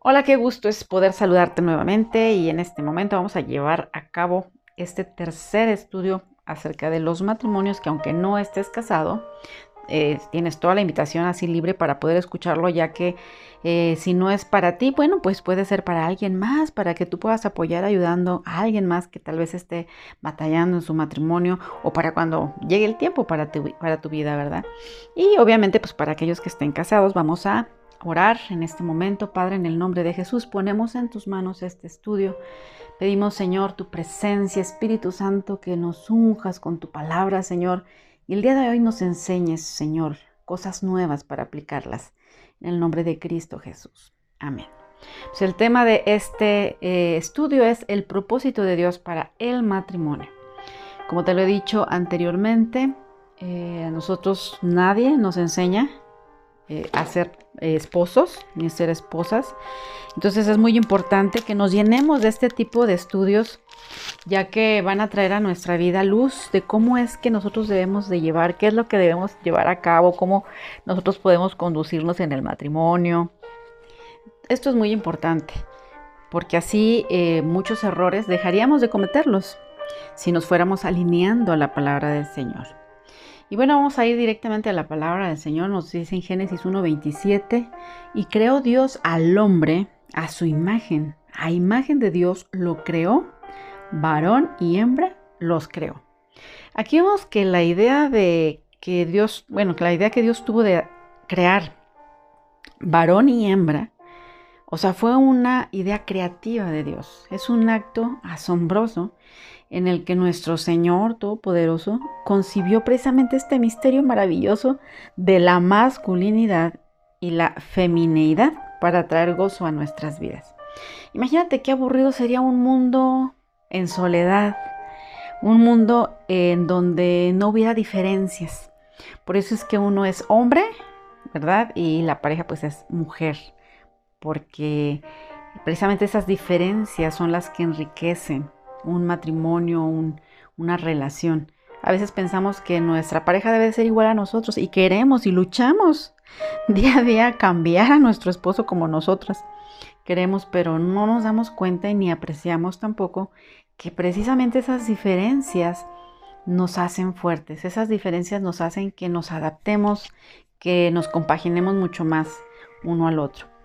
Hola, qué gusto es poder saludarte nuevamente y en este momento vamos a llevar a cabo este tercer estudio acerca de los matrimonios que aunque no estés casado, eh, tienes toda la invitación así libre para poder escucharlo, ya que eh, si no es para ti, bueno, pues puede ser para alguien más, para que tú puedas apoyar ayudando a alguien más que tal vez esté batallando en su matrimonio o para cuando llegue el tiempo para tu, para tu vida, ¿verdad? Y obviamente, pues para aquellos que estén casados, vamos a orar en este momento, Padre, en el nombre de Jesús. Ponemos en tus manos este estudio. Pedimos, Señor, tu presencia, Espíritu Santo, que nos unjas con tu palabra, Señor. Y el día de hoy nos enseñes, Señor, cosas nuevas para aplicarlas. En el nombre de Cristo Jesús. Amén. Pues el tema de este eh, estudio es el propósito de Dios para el matrimonio. Como te lo he dicho anteriormente, eh, a nosotros nadie nos enseña eh, a ser eh, esposos ni ser esposas. Entonces es muy importante que nos llenemos de este tipo de estudios, ya que van a traer a nuestra vida luz de cómo es que nosotros debemos de llevar, qué es lo que debemos llevar a cabo, cómo nosotros podemos conducirnos en el matrimonio. Esto es muy importante, porque así eh, muchos errores dejaríamos de cometerlos si nos fuéramos alineando a la palabra del Señor. Y bueno, vamos a ir directamente a la palabra del Señor. Nos dice en Génesis 1.27, y creó Dios al hombre a su imagen. A imagen de Dios lo creó, varón y hembra los creó. Aquí vemos que la idea de que Dios, bueno, que la idea que Dios tuvo de crear varón y hembra, o sea, fue una idea creativa de Dios. Es un acto asombroso en el que nuestro Señor Todopoderoso concibió precisamente este misterio maravilloso de la masculinidad y la femineidad para traer gozo a nuestras vidas. Imagínate qué aburrido sería un mundo en soledad, un mundo en donde no hubiera diferencias. Por eso es que uno es hombre, ¿verdad? Y la pareja pues es mujer, porque precisamente esas diferencias son las que enriquecen un matrimonio, una relación. A veces pensamos que nuestra pareja debe ser igual a nosotros y queremos y luchamos día a día cambiar a nuestro esposo como nosotras queremos, pero no nos damos cuenta y ni apreciamos tampoco que precisamente esas diferencias nos hacen fuertes, esas diferencias nos hacen que nos adaptemos, que nos compaginemos mucho más uno al otro.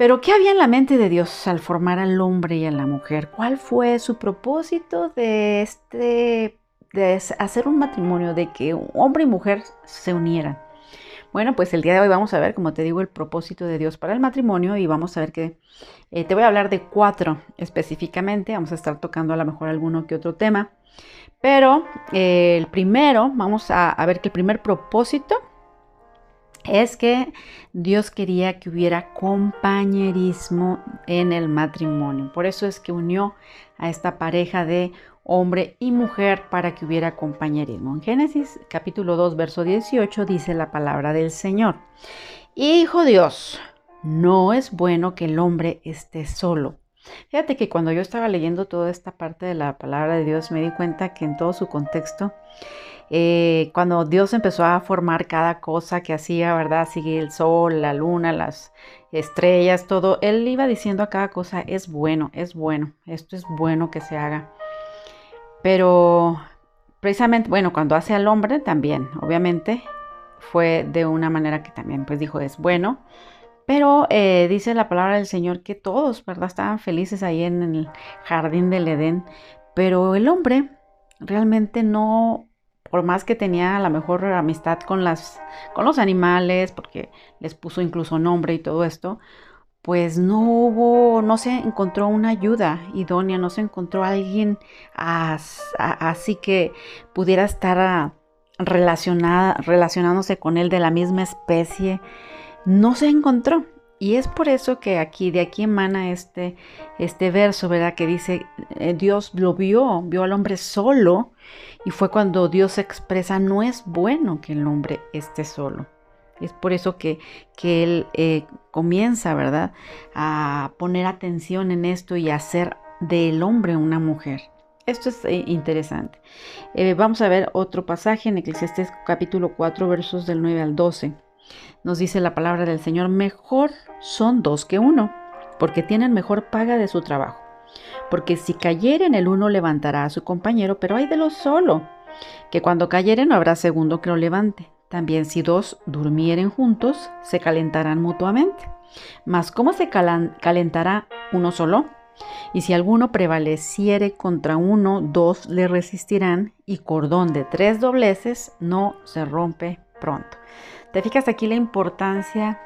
Pero ¿qué había en la mente de Dios al formar al hombre y a la mujer? ¿Cuál fue su propósito de este de hacer un matrimonio, de que hombre y mujer se unieran? Bueno, pues el día de hoy vamos a ver, como te digo, el propósito de Dios para el matrimonio y vamos a ver que eh, te voy a hablar de cuatro específicamente. Vamos a estar tocando a lo mejor alguno que otro tema. Pero eh, el primero, vamos a ver que el primer propósito es que Dios quería que hubiera compañerismo en el matrimonio. Por eso es que unió a esta pareja de hombre y mujer para que hubiera compañerismo. En Génesis capítulo 2, verso 18 dice la palabra del Señor. Hijo Dios, no es bueno que el hombre esté solo. Fíjate que cuando yo estaba leyendo toda esta parte de la palabra de Dios me di cuenta que en todo su contexto eh, cuando Dios empezó a formar cada cosa que hacía, ¿verdad? Sigue el sol, la luna, las estrellas, todo, Él iba diciendo a cada cosa, es bueno, es bueno, esto es bueno que se haga. Pero precisamente, bueno, cuando hace al hombre también, obviamente, fue de una manera que también, pues dijo, es bueno. Pero eh, dice la palabra del Señor que todos, ¿verdad? Estaban felices ahí en el jardín del Edén. Pero el hombre realmente no por más que tenía la mejor amistad con, las, con los animales, porque les puso incluso nombre y todo esto, pues no hubo, no se encontró una ayuda idónea, no se encontró alguien así que pudiera estar ah, relacionada, relacionándose con él de la misma especie. No se encontró. Y es por eso que aquí, de aquí emana este, este verso, ¿verdad? Que dice, eh, Dios lo vio, vio al hombre solo, y fue cuando Dios expresa, no es bueno que el hombre esté solo. Es por eso que, que Él eh, comienza, ¿verdad?, a poner atención en esto y a hacer del hombre una mujer. Esto es eh, interesante. vamos a ver otro pasaje en Eclesiastes capítulo 4, versos del 9 al 12. Nos dice la palabra del Señor, mejor son dos que uno, porque tienen mejor paga de su trabajo. Porque si cayeren el uno levantará a su compañero, pero hay de lo solo, que cuando cayeren no habrá segundo que lo levante. También si dos durmieren juntos, se calentarán mutuamente. Mas ¿cómo se calentará uno solo? Y si alguno prevaleciere contra uno, dos le resistirán, y cordón de tres dobleces no se rompe pronto. ¿Te fijas aquí la importancia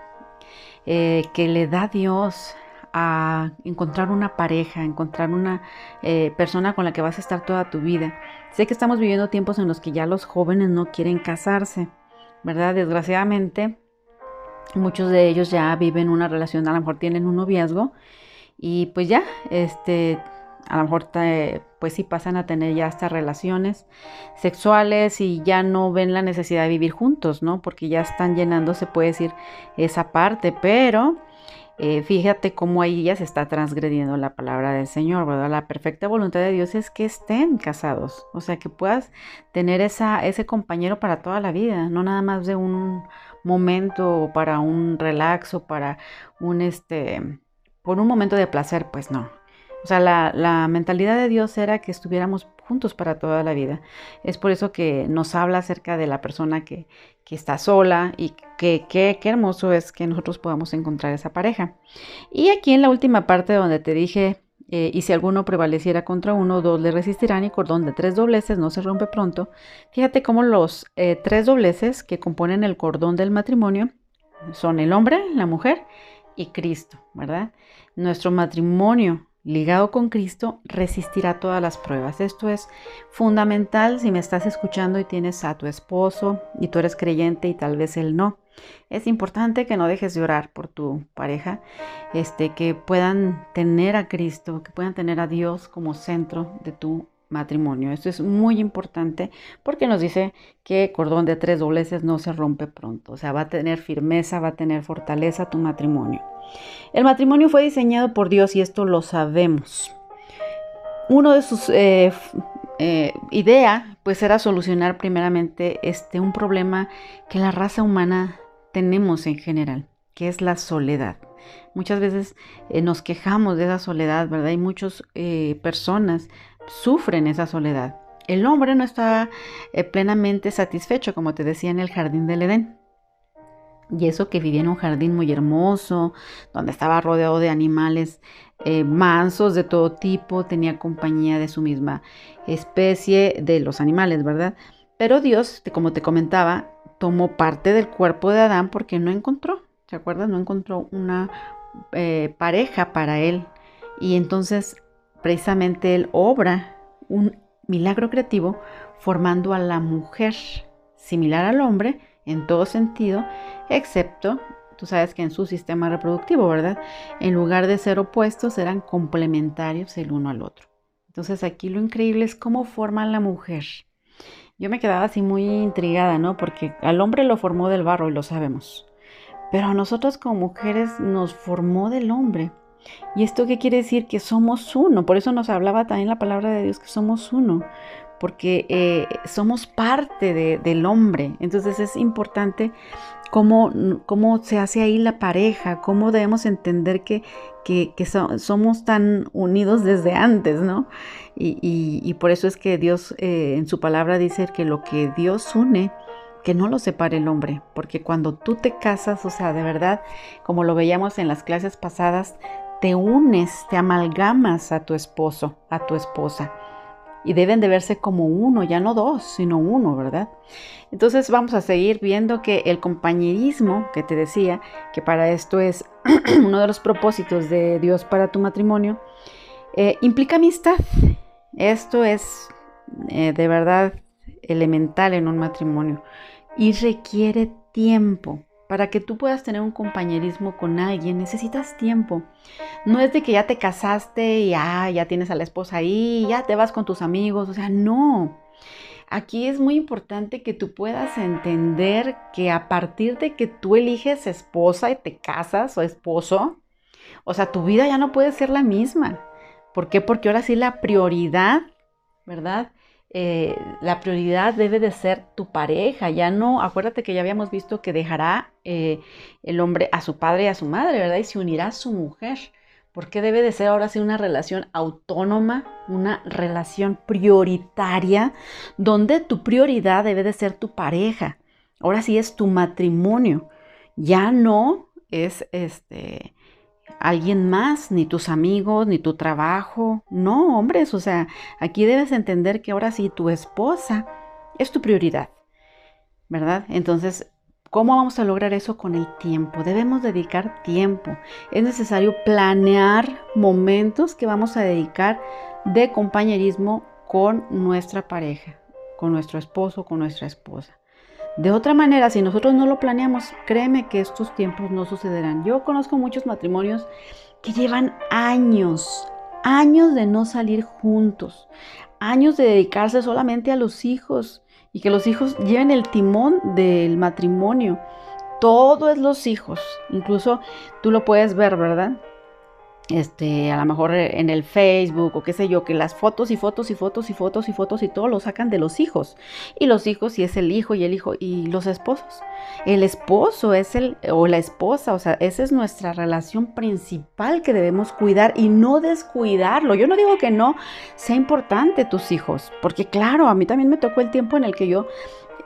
eh, que le da Dios a encontrar una pareja, encontrar una eh, persona con la que vas a estar toda tu vida? Sé que estamos viviendo tiempos en los que ya los jóvenes no quieren casarse ¿verdad? Desgraciadamente, muchos de ellos ya viven una relación, a lo mejor tienen un noviazgo y pues ya, este, a lo mejor pues sí pasan a tener ya estas relaciones sexuales y ya no ven la necesidad de vivir juntos, ¿no? Porque ya están llenando, se puede decir, esa parte, pero eh, fíjate cómo ahí ya se está transgrediendo la palabra del Señor, ¿verdad? La perfecta voluntad de Dios es que estén casados, o sea, que puedas tener esa, ese compañero para toda la vida, no nada más de un momento para un relaxo, para un, este, por un momento de placer, pues no. O sea, la, mentalidad de Dios era que estuviéramos juntos para toda la vida. Es por eso que nos habla acerca de la persona que, está sola y que qué hermoso es que nosotros podamos encontrar esa pareja. Y aquí en la última parte donde te dije, eh, y si alguno prevaleciera contra uno, dos le resistirán y cordón de tres dobleces no se rompe pronto. Fíjate cómo los eh, tres dobleces que componen el cordón del matrimonio son el hombre, la mujer y Cristo, ¿verdad? Nuestro matrimonio ligado con Cristo, resistirá todas las pruebas. Esto es fundamental si me estás escuchando y tienes a tu esposo y tú eres creyente y tal vez él no. Es importante que no dejes de orar por tu pareja, este, que puedan tener a Cristo, que puedan tener a Dios como centro de tu matrimonio. Esto es muy importante porque nos dice que cordón de tres dobleces no se rompe pronto. O sea, va a tener firmeza, va a tener fortaleza tu matrimonio. El matrimonio fue diseñado por Dios y esto lo sabemos. Uno de sus eh, eh, idea pues era solucionar primeramente este un problema que la raza humana tenemos en general, que es la soledad. Muchas veces eh, nos quejamos de esa soledad, ¿verdad? Y muchas personas sufren esa soledad. El hombre no está eh, plenamente satisfecho, como te decía, en el jardín del Edén. Y eso que vivía en un jardín muy hermoso, donde estaba rodeado de animales eh, mansos de todo tipo, tenía compañía de su misma especie, de los animales, ¿verdad? Pero Dios, como te comentaba, tomó parte del cuerpo de Adán porque no encontró, ¿te acuerdas? No encontró una eh, pareja para él. Y entonces precisamente él obra un milagro creativo formando a la mujer similar al hombre en todo sentido, excepto, tú sabes que en su sistema reproductivo, ¿verdad? En lugar de ser opuestos, eran complementarios el uno al otro. Entonces aquí lo increíble es cómo forman la mujer. Yo me quedaba así muy intrigada, ¿no? Porque al hombre lo formó del barro y lo sabemos. Pero a nosotros como mujeres nos formó del hombre. ¿Y esto qué quiere decir? Que somos uno. Por eso nos hablaba también la palabra de Dios que somos uno, porque eh, somos parte del hombre. Entonces es importante cómo, cómo, se hace ahí la pareja, cómo debemos entender que, que, somos tan unidos desde antes, ¿no? Y, por eso es que Dios eh, en su palabra dice que lo que Dios une, que no lo separe el hombre, porque cuando tú te casas, o sea, de verdad, como lo veíamos en las clases pasadas, te unes, te amalgamas a tu esposo, a tu esposa. Y deben de verse como uno, ya no dos, sino uno, ¿verdad? Entonces vamos a seguir viendo que el compañerismo, que te decía, que para esto es uno de los propósitos de Dios para tu matrimonio, eh, implica amistad. Esto es eh, de verdad elemental en un matrimonio y requiere tiempo. Para que tú puedas tener un compañerismo con alguien necesitas tiempo. No es de que ya te casaste y ah, ya tienes a la esposa ahí, ya te vas con tus amigos, o sea, no. Aquí es muy importante que tú puedas entender que a partir de que tú eliges esposa y te casas o esposo, o sea, tu vida ya no puede ser la misma. ¿Por qué? Porque ahora sí la prioridad, ¿verdad? Eh, la prioridad debe de ser tu pareja. Ya no, acuérdate que ya habíamos visto que dejará eh, el hombre a su padre y a su madre, ¿verdad? Y se unirá a su mujer. porque debe de ser ahora sí una relación autónoma, una relación prioritaria, donde tu prioridad debe de ser tu pareja. Ahora sí es tu matrimonio. Ya no es este alguien más, ni tus amigos, ni tu trabajo. No, hombres, o sea, aquí debes entender que ahora sí tu esposa es tu prioridad. ¿Verdad? Entonces, ¿Cómo vamos a lograr eso con el tiempo? Debemos dedicar tiempo. Es necesario planear momentos que vamos a dedicar de compañerismo con nuestra pareja, con nuestro esposo, con nuestra esposa. De otra manera, si nosotros no lo planeamos, créeme que estos tiempos no sucederán. Yo conozco muchos matrimonios que llevan años, años de no salir juntos, años de dedicarse solamente a los hijos, y que los hijos lleven el timón del matrimonio. Todo es los hijos. Incluso tú lo puedes ver, ¿verdad? Este, a lo mejor en el Facebook o qué sé yo, que las fotos y fotos y fotos y fotos y fotos y todo lo sacan de los hijos. Y los hijos, y es el hijo y el hijo, y los esposos. El esposo es el, o la esposa, o sea, esa es nuestra relación principal que debemos cuidar y no descuidarlo. Yo no digo que no sea importante tus hijos, porque claro, a mí también me tocó el tiempo en el que yo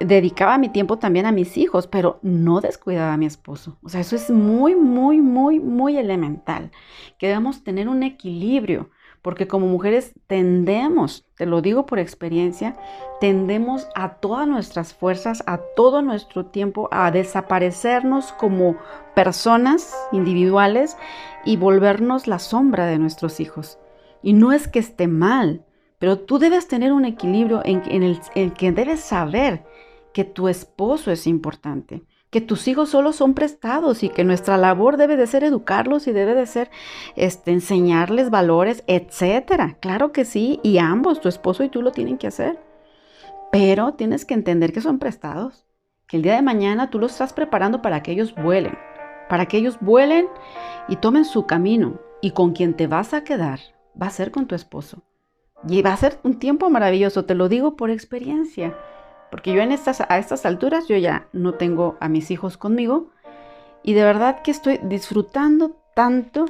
dedicaba mi tiempo también a mis hijos, pero no descuidaba a mi esposo. O sea, eso es muy, muy, muy, muy elemental, que debemos tener un equilibrio, porque como mujeres tendemos, te lo digo por experiencia, tendemos a todas nuestras fuerzas, a todo nuestro tiempo, a desaparecernos como personas individuales y volvernos la sombra de nuestros hijos. Y no es que esté mal, pero tú debes tener un equilibrio en, el, en que debes saber que tu esposo es importante, que tus hijos solo son prestados y que nuestra labor debe de ser educarlos y debe de ser este, enseñarles valores, etcétera. Claro que sí, y ambos, tu esposo y tú lo tienen que hacer. Pero tienes que entender que son prestados, que el día de mañana tú los estás preparando para que ellos vuelen, para que ellos vuelen y tomen su camino. Y con quien te vas a quedar va a ser con tu esposo. Y va a ser un tiempo maravilloso, te lo digo por experiencia. Porque yo en estas, a estas alturas yo ya no tengo a mis hijos conmigo y de verdad que estoy disfrutando tanto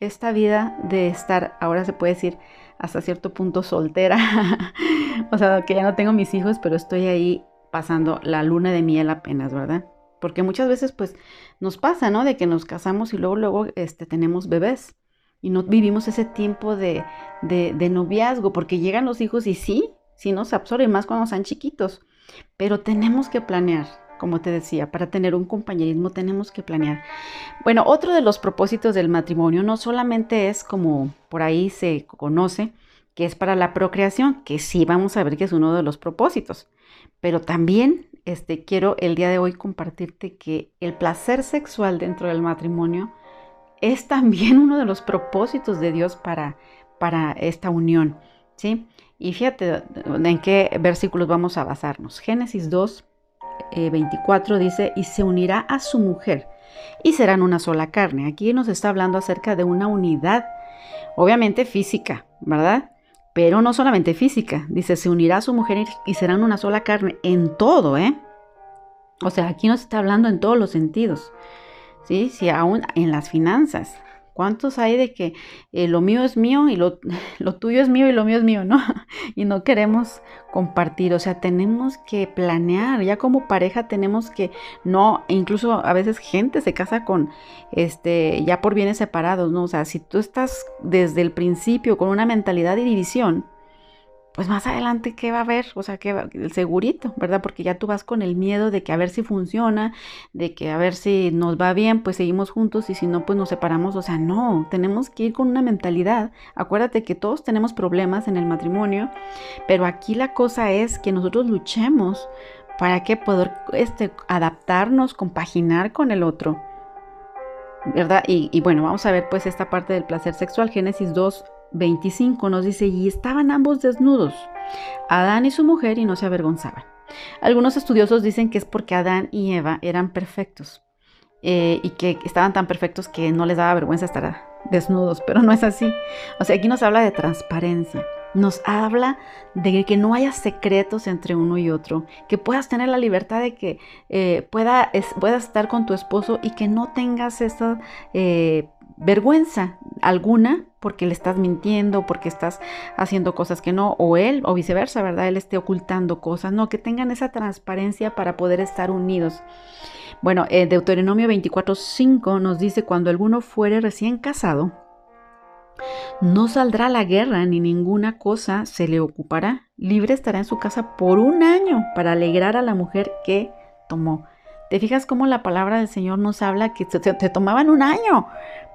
esta vida de estar, ahora se puede decir, hasta cierto punto soltera. o sea, que ya no tengo mis hijos, pero estoy ahí pasando la luna de miel apenas, ¿verdad? Porque muchas veces pues nos pasa, ¿no? De que nos casamos y luego, luego este, tenemos bebés y no vivimos ese tiempo de, de, noviazgo, porque llegan los hijos y sí, sí nos absorben más cuando están chiquitos. Pero tenemos que planear, como te decía, para tener un compañerismo tenemos que planear. Bueno, otro de los propósitos del matrimonio no solamente es como por ahí se conoce, que es para la procreación, que sí vamos a ver que es uno de los propósitos, pero también este, quiero el día de hoy compartirte que el placer sexual dentro del matrimonio es también uno de los propósitos de Dios para, para esta unión, ¿sí? Y fíjate en qué versículos vamos a basarnos. Génesis 2, 24 eh, dice, y se unirá a su mujer y serán una sola carne. Aquí nos está hablando acerca de una unidad, obviamente física, ¿verdad? Pero no solamente física. Dice, se unirá a su mujer y serán una sola carne en todo, ¿eh? O sea, aquí nos está hablando en todos los sentidos. ¿Sí? Sí, aún en las finanzas. ¿Cuántos hay de que eh, lo mío es mío y lo, lo, tuyo es mío y lo mío es mío, ¿no? y no queremos compartir, o sea, tenemos que planear, ya como pareja tenemos que, no, incluso a veces gente se casa con, este, ya por bienes separados, ¿no? O sea, si tú estás desde el principio con una mentalidad de división, pues más adelante, ¿qué va a haber? O sea, que el segurito, ¿verdad? Porque ya tú vas con el miedo de que a ver si funciona, de que a ver si nos va bien, pues seguimos juntos y si no, pues nos separamos. O sea, no, tenemos que ir con una mentalidad. Acuérdate que todos tenemos problemas en el matrimonio, pero aquí la cosa es que nosotros luchemos para que poder este, adaptarnos, compaginar con el otro. ¿Verdad? Y, y bueno, vamos a ver pues esta parte del placer sexual, Génesis 2, 25 nos dice, y estaban ambos desnudos, Adán y su mujer, y no se avergonzaban. Algunos estudiosos dicen que es porque Adán y Eva eran perfectos eh, y que estaban tan perfectos que no les daba vergüenza estar desnudos, pero no es así. O sea, aquí nos habla de transparencia. Nos habla de que no haya secretos entre uno y otro, que puedas tener la libertad de que eh, pueda, puedas estar con tu esposo y que no tengas esa eh, vergüenza alguna porque le estás mintiendo, porque estás haciendo cosas que no, o él, o viceversa, ¿verdad? Él esté ocultando cosas, no, que tengan esa transparencia para poder estar unidos. Bueno, eh, Deuteronomio 24:5 nos dice, cuando alguno fuere recién casado, no saldrá a la guerra ni ninguna cosa se le ocupará. Libre estará en su casa por un año para alegrar a la mujer que tomó. ¿Te fijas cómo la palabra del Señor nos habla que te, tomaban un año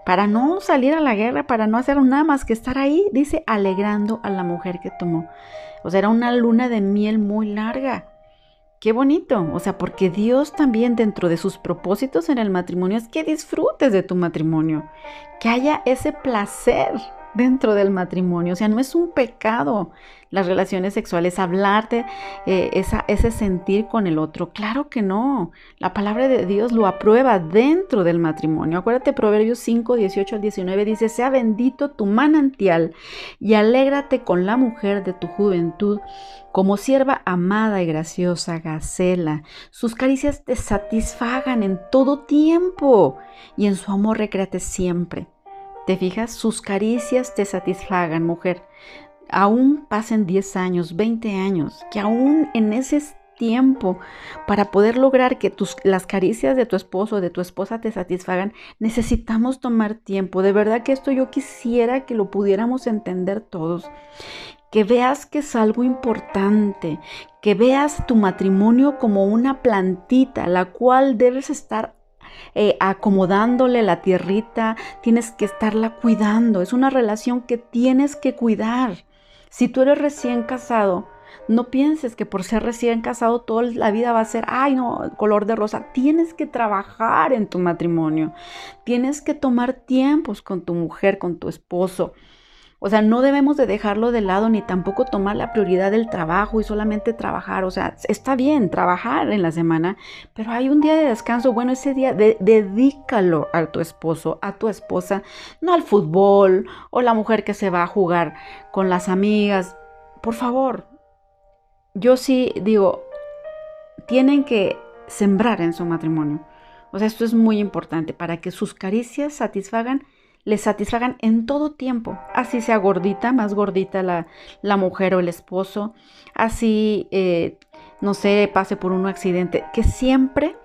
para no salir a la guerra, para no hacer nada más que estar ahí? Dice, alegrando a la mujer que tomó. O sea, era una luna de miel muy larga. Qué bonito, o sea, porque Dios también dentro de sus propósitos en el matrimonio es que disfrutes de tu matrimonio, que haya ese placer dentro del matrimonio. O sea, no es un pecado las relaciones sexuales, hablarte, eh, ese sentir con el otro. Claro que no. La palabra de Dios lo aprueba dentro del matrimonio. Acuérdate, Proverbios 5, 18 al 19 dice, sea bendito tu manantial y alégrate con la mujer de tu juventud como sierva amada y graciosa, Gacela. Sus caricias te satisfagan en todo tiempo y en su amor recréate siempre. ¿Te fijas? Sus caricias te satisfagan, mujer. Aún pasen 10 años, 20 años, que aún en ese tiempo para poder lograr que las caricias de tu esposo o de tu esposa te satisfagan, necesitamos tomar tiempo. De verdad que esto yo quisiera que lo pudiéramos entender todos. Que veas que es algo importante, que veas tu matrimonio como una plantita, la cual debes estar eh, acomodándole la tierrita, tienes que estarla cuidando. Es una relación que tienes que cuidar. Si tú eres recién casado, no pienses que por ser recién casado toda la vida va a ser, ay no, color de rosa. Tienes que trabajar en tu matrimonio. Tienes que tomar tiempos con tu mujer, con tu esposo. O sea, no debemos de dejarlo de lado ni tampoco tomar la prioridad del trabajo y solamente trabajar. O sea, está bien trabajar en la semana, pero hay un día de descanso. Bueno, ese día dedícalo a tu esposo, a tu esposa, no al fútbol o la mujer que se va a jugar con las amigas. Por favor, yo sí digo, tienen que sembrar en su matrimonio. O sea, esto es muy importante para que sus caricias satisfagan le satisfagan en todo tiempo. Así sea gordita, más gordita la, la mujer o el esposo, así, eh, no sé, pase por un accidente, que siempre,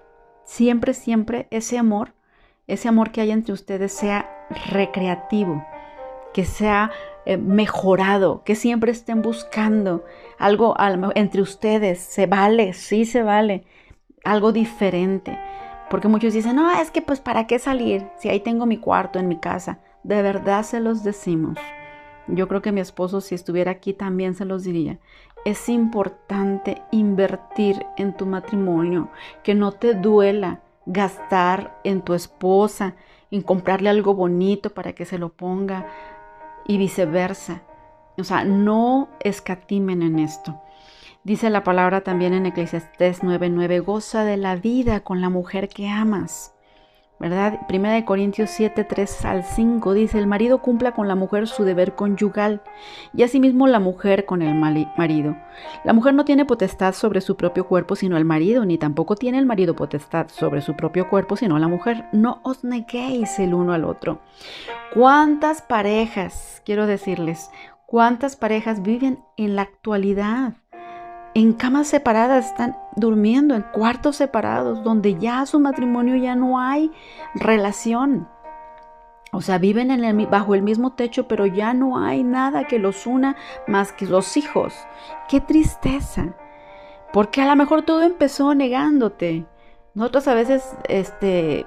siempre, siempre ese amor, ese amor que hay entre ustedes sea recreativo, que sea eh, mejorado, que siempre estén buscando algo entre ustedes, se vale, sí se vale, algo diferente. Porque muchos dicen, no, es que pues para qué salir si ahí tengo mi cuarto en mi casa. De verdad se los decimos. Yo creo que mi esposo si estuviera aquí también se los diría. Es importante invertir en tu matrimonio, que no te duela gastar en tu esposa, en comprarle algo bonito para que se lo ponga y viceversa. O sea, no escatimen en esto. Dice la palabra también en Eclesiastés 9:9, goza de la vida con la mujer que amas. ¿Verdad? Primera de Corintios 7, 3 al 5 dice, el marido cumpla con la mujer su deber conyugal y asimismo la mujer con el marido. La mujer no tiene potestad sobre su propio cuerpo sino el marido, ni tampoco tiene el marido potestad sobre su propio cuerpo sino la mujer. No os neguéis el uno al otro. ¿Cuántas parejas, quiero decirles, cuántas parejas viven en la actualidad? En camas separadas, están durmiendo en cuartos separados, donde ya su matrimonio ya no hay relación. O sea, viven bajo el mismo techo, pero ya no hay nada que los una más que los hijos. Qué tristeza. Porque a lo mejor todo empezó negándote. Nosotros a veces, este,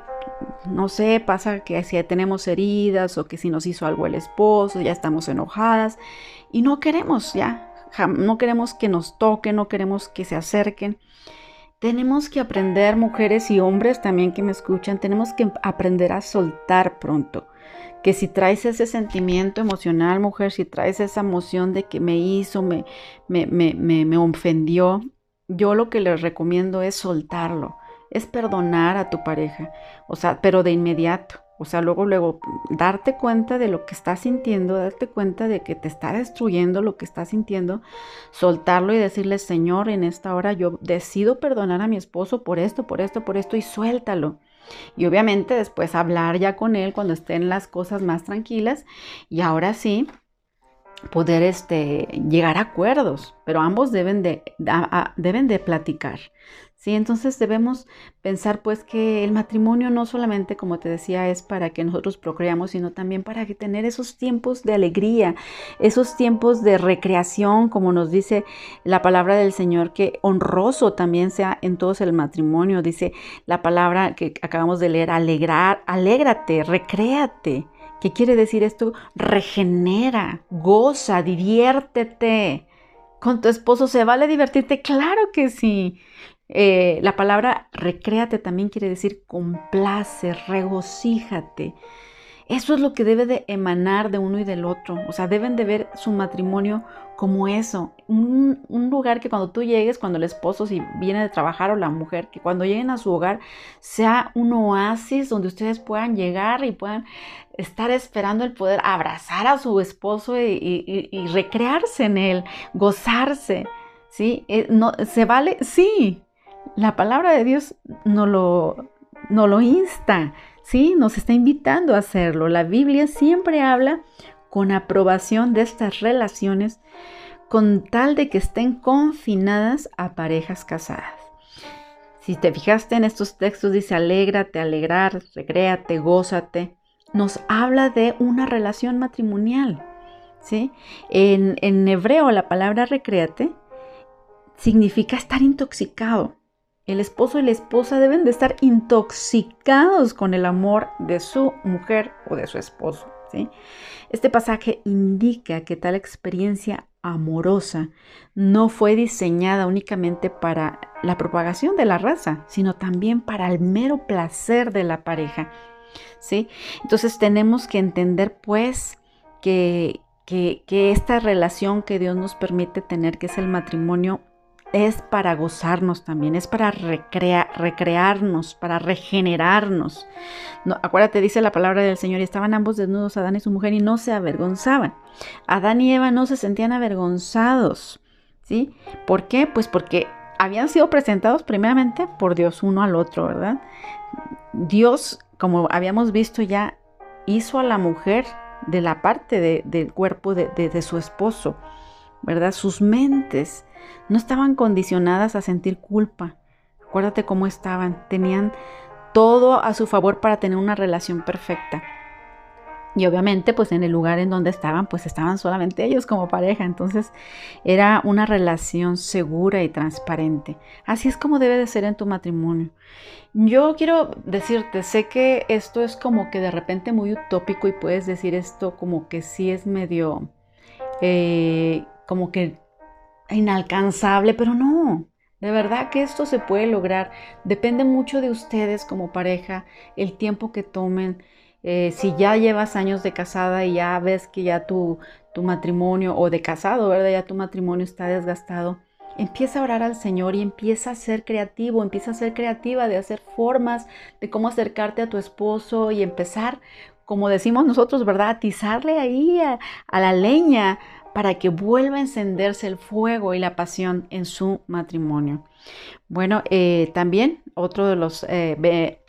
no sé, pasa que si tenemos heridas o que si nos hizo algo el esposo, ya estamos enojadas y no queremos ya no queremos que nos toquen, no queremos que se acerquen. Tenemos que aprender, mujeres y hombres también que me escuchan, tenemos que aprender a soltar pronto. Que si traes ese sentimiento emocional, mujer, si traes esa emoción de que me hizo, me, me, me, me ofendió, yo lo que les recomiendo es soltarlo, es perdonar a tu pareja, o sea, pero de inmediato. O sea, luego, luego, darte cuenta de lo que estás sintiendo, darte cuenta de que te está destruyendo lo que estás sintiendo, soltarlo y decirle, Señor, en esta hora yo decido perdonar a mi esposo por esto, por esto, por esto, y suéltalo. Y obviamente después hablar ya con él cuando estén las cosas más tranquilas y ahora sí poder este, llegar a acuerdos, pero ambos deben de, deben de platicar. ¿Sí? Entonces debemos pensar pues que el matrimonio no solamente, como te decía, es para que nosotros procreamos, sino también para que tener esos tiempos de alegría, esos tiempos de recreación, como nos dice la palabra del Señor, que honroso también sea en todos el matrimonio, dice la palabra que acabamos de leer, alegrar, alégrate, recréate. ¿Qué quiere decir esto? Regenera, goza, diviértete. ¿Con tu esposo se vale divertirte? Claro que sí. Eh, la palabra recréate también quiere decir complace, regocíjate. Eso es lo que debe de emanar de uno y del otro. O sea, deben de ver su matrimonio como eso. Un, lugar que cuando tú llegues, cuando el esposo si viene de trabajar o la mujer, que cuando lleguen a su hogar sea un oasis donde ustedes puedan llegar y puedan estar esperando el poder abrazar a su esposo y, recrearse en él, gozarse. ¿Sí? Eh, no, ¿Se vale? Sí, la palabra de Dios no lo, insta, ¿sí? Nos está invitando a hacerlo. La Biblia siempre habla con aprobación de estas relaciones con tal de que estén confinadas a parejas casadas. Si te fijaste en estos textos, dice alégrate, alegrar, recréate, gózate. Nos habla de una relación matrimonial. ¿sí? En, en hebreo, la palabra recréate significa estar intoxicado. El esposo y la esposa deben de estar intoxicados con el amor de su mujer o de su esposo. ¿sí? Este pasaje indica que tal experiencia amorosa no fue diseñada únicamente para la propagación de la raza, sino también para el mero placer de la pareja. ¿sí? Entonces tenemos que entender pues que, que, que esta relación que Dios nos permite tener, que es el matrimonio, es para gozarnos también, es para recrearnos, para regenerarnos. No, acuérdate, dice la palabra del Señor, y estaban ambos desnudos, Adán y su mujer, y no se avergonzaban. Adán y Eva no se sentían avergonzados. ¿Sí? ¿Por qué? Pues porque habían sido presentados primeramente por Dios uno al otro, ¿verdad? Dios, como habíamos visto ya, hizo a la mujer de la parte del cuerpo de su esposo, ¿verdad? Sus mentes no estaban condicionadas a sentir culpa. Acuérdate cómo estaban. Tenían todo a su favor para tener una relación perfecta. Y obviamente, pues en el lugar en donde estaban, pues estaban solamente ellos como pareja. Entonces era una relación segura y transparente. Así es como debe de ser en tu matrimonio. Yo quiero decirte, sé que esto es como que de repente muy utópico y puedes decir esto como que sí es medio, eh, como que inalcanzable, pero no. De verdad que esto se puede lograr. Depende mucho de ustedes como pareja, el tiempo que tomen. Eh, si ya llevas años de casada y ya ves que ya tu, tu matrimonio, o de casado, ¿verdad? Ya tu matrimonio está desgastado. Empieza a orar al Señor y empieza a ser creativo, empieza a ser creativa de hacer formas de cómo acercarte a tu esposo y empezar, como decimos nosotros, ¿verdad? Atizarle ahí a, a la leña, para que vuelva a encenderse el fuego y la pasión en su matrimonio. Bueno, eh, también otro de los eh,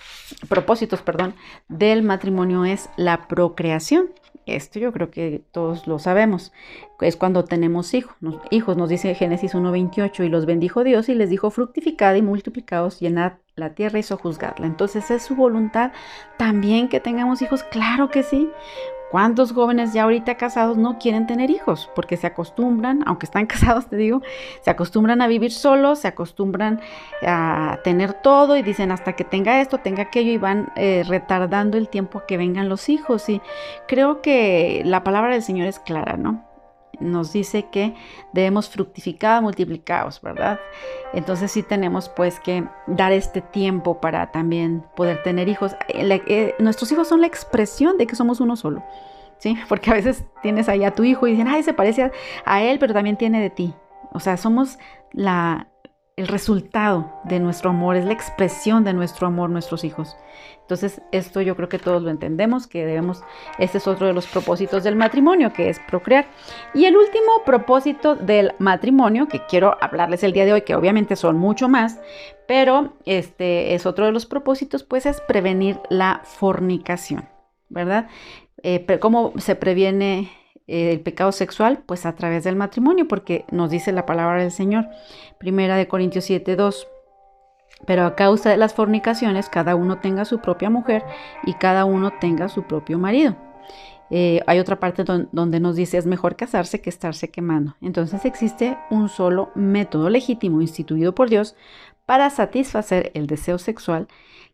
propósitos perdón, del matrimonio es la procreación. Esto yo creo que todos lo sabemos. Es cuando tenemos hijos. Nos, hijos nos dice Génesis 1.28 y los bendijo Dios y les dijo fructificad y multiplicados, llenad la tierra y sojuzgadla. Entonces es su voluntad también que tengamos hijos. Claro que sí. ¿Cuántos jóvenes ya ahorita casados no quieren tener hijos? Porque se acostumbran, aunque están casados, te digo, se acostumbran a vivir solos, se acostumbran a tener todo y dicen hasta que tenga esto, tenga aquello y van eh, retardando el tiempo a que vengan los hijos. Y creo que la palabra del Señor es clara, ¿no? Nos dice que debemos fructificar, multiplicados, ¿verdad? Entonces sí tenemos pues que dar este tiempo para también poder tener hijos. Eh, eh, nuestros hijos son la expresión de que somos uno solo, ¿sí? Porque a veces tienes ahí a tu hijo y dicen, ay, se parece a, él, pero también tiene de ti. O sea, somos la, el resultado de nuestro amor, es la expresión de nuestro amor, nuestros hijos. Entonces, esto yo creo que todos lo entendemos, que debemos, este es otro de los propósitos del matrimonio, que es procrear. Y el último propósito del matrimonio, que quiero hablarles el día de hoy, que obviamente son mucho más, pero este es otro de los propósitos, pues es prevenir la fornicación, ¿verdad? Eh, ¿Cómo se previene eh, el pecado sexual? Pues a través del matrimonio, porque nos dice la palabra del Señor. Primera de Corintios 7, 2. Pero a causa de las fornicaciones, cada uno tenga su propia mujer y cada uno tenga su propio marido. Eh, hay otra parte donde nos dice es mejor casarse que estarse quemando. Entonces existe un solo método legítimo instituido por Dios para satisfacer el deseo sexual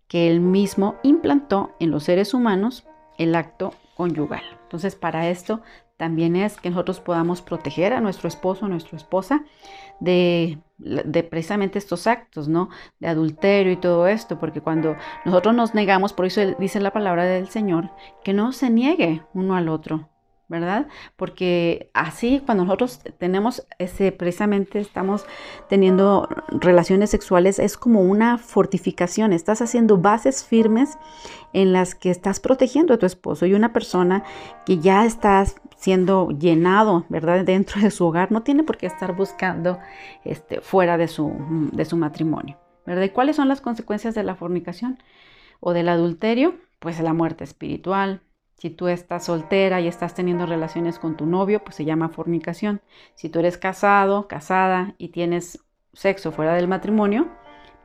que él mismo implantó en los seres humanos, el acto conyugal. Entonces para esto también es que nosotros podamos proteger a nuestro esposo, a nuestra esposa de, de, precisamente estos actos, ¿no? De adulterio y todo esto, porque cuando nosotros nos negamos, por eso dice la palabra del Señor, que no se niegue uno al otro, ¿verdad? Porque así cuando nosotros tenemos ese, precisamente estamos teniendo relaciones sexuales, es como una fortificación, estás haciendo bases firmes en las que estás protegiendo a tu esposo y una persona que ya estás siendo llenado, ¿verdad? Dentro de su hogar, no tiene por qué estar buscando este, fuera de su, de su matrimonio, ¿verdad? ¿Y cuáles son las consecuencias de la fornicación o del adulterio? Pues la muerte espiritual, si tú estás soltera y estás teniendo relaciones con tu novio, pues se llama fornicación. Si tú eres casado, casada y tienes sexo fuera del matrimonio,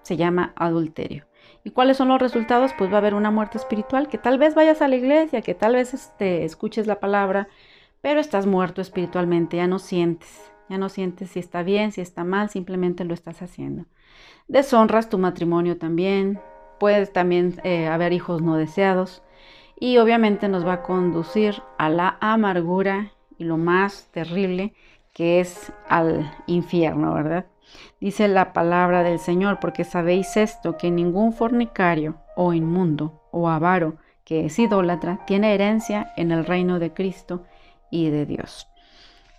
se llama adulterio. ¿Y cuáles son los resultados? Pues va a haber una muerte espiritual, que tal vez vayas a la iglesia, que tal vez este, escuches la palabra, pero estás muerto espiritualmente, ya no sientes, ya no sientes si está bien, si está mal, simplemente lo estás haciendo. Deshonras tu matrimonio también, puedes también eh, haber hijos no deseados, y obviamente nos va a conducir a la amargura y lo más terrible que es al infierno, ¿verdad? Dice la palabra del Señor, porque sabéis esto, que ningún fornicario o inmundo o avaro que es idólatra tiene herencia en el reino de Cristo y de Dios.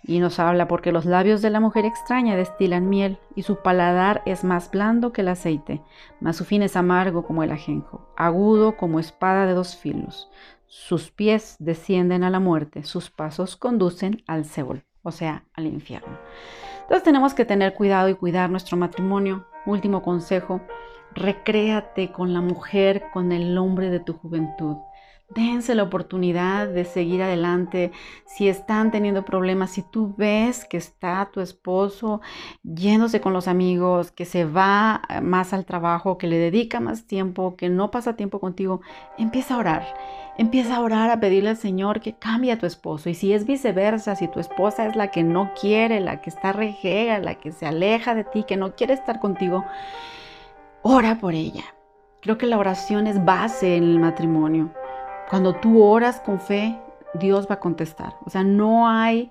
Y nos habla porque los labios de la mujer extraña destilan miel y su paladar es más blando que el aceite, mas su fin es amargo como el ajenjo, agudo como espada de dos filos. Sus pies descienden a la muerte, sus pasos conducen al Seol, o sea, al infierno. Entonces tenemos que tener cuidado y cuidar nuestro matrimonio. Último consejo, recréate con la mujer, con el hombre de tu juventud. Dense la oportunidad de seguir adelante. Si están teniendo problemas, si tú ves que está tu esposo yéndose con los amigos, que se va eh, más al trabajo, que le dedica más tiempo, que no pasa tiempo contigo, empieza a orar. Empieza a orar, a pedirle al Señor que cambie a tu esposo. Y si es viceversa, si tu esposa es la que no quiere, la que está rejega, la que se aleja de ti, que no quiere estar contigo, ora por ella. Creo que la oración es base en el matrimonio. Cuando tú oras con fe, Dios va a contestar. O sea, no hay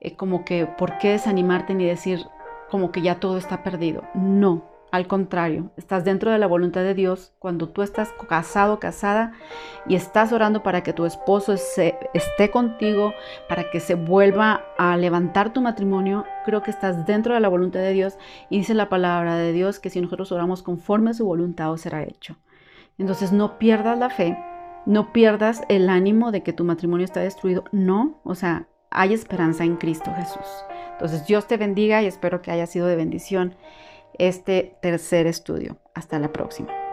eh, como que por qué desanimarte ni decir como que ya todo está perdido. No, al contrario, estás dentro de la voluntad de Dios. Cuando tú estás casado, casada y estás orando para que tu esposo esté contigo, para que se vuelva a levantar tu matrimonio, creo que estás dentro de la voluntad de Dios. Y dice la palabra de Dios que si nosotros oramos conforme a su voluntad, será hecho. Entonces no pierdas la fe no pierdas el ánimo de que tu matrimonio está destruido. No, o sea, hay esperanza en Cristo Jesús. Entonces, Dios te bendiga y espero que haya sido de bendición este tercer estudio. Hasta la próxima.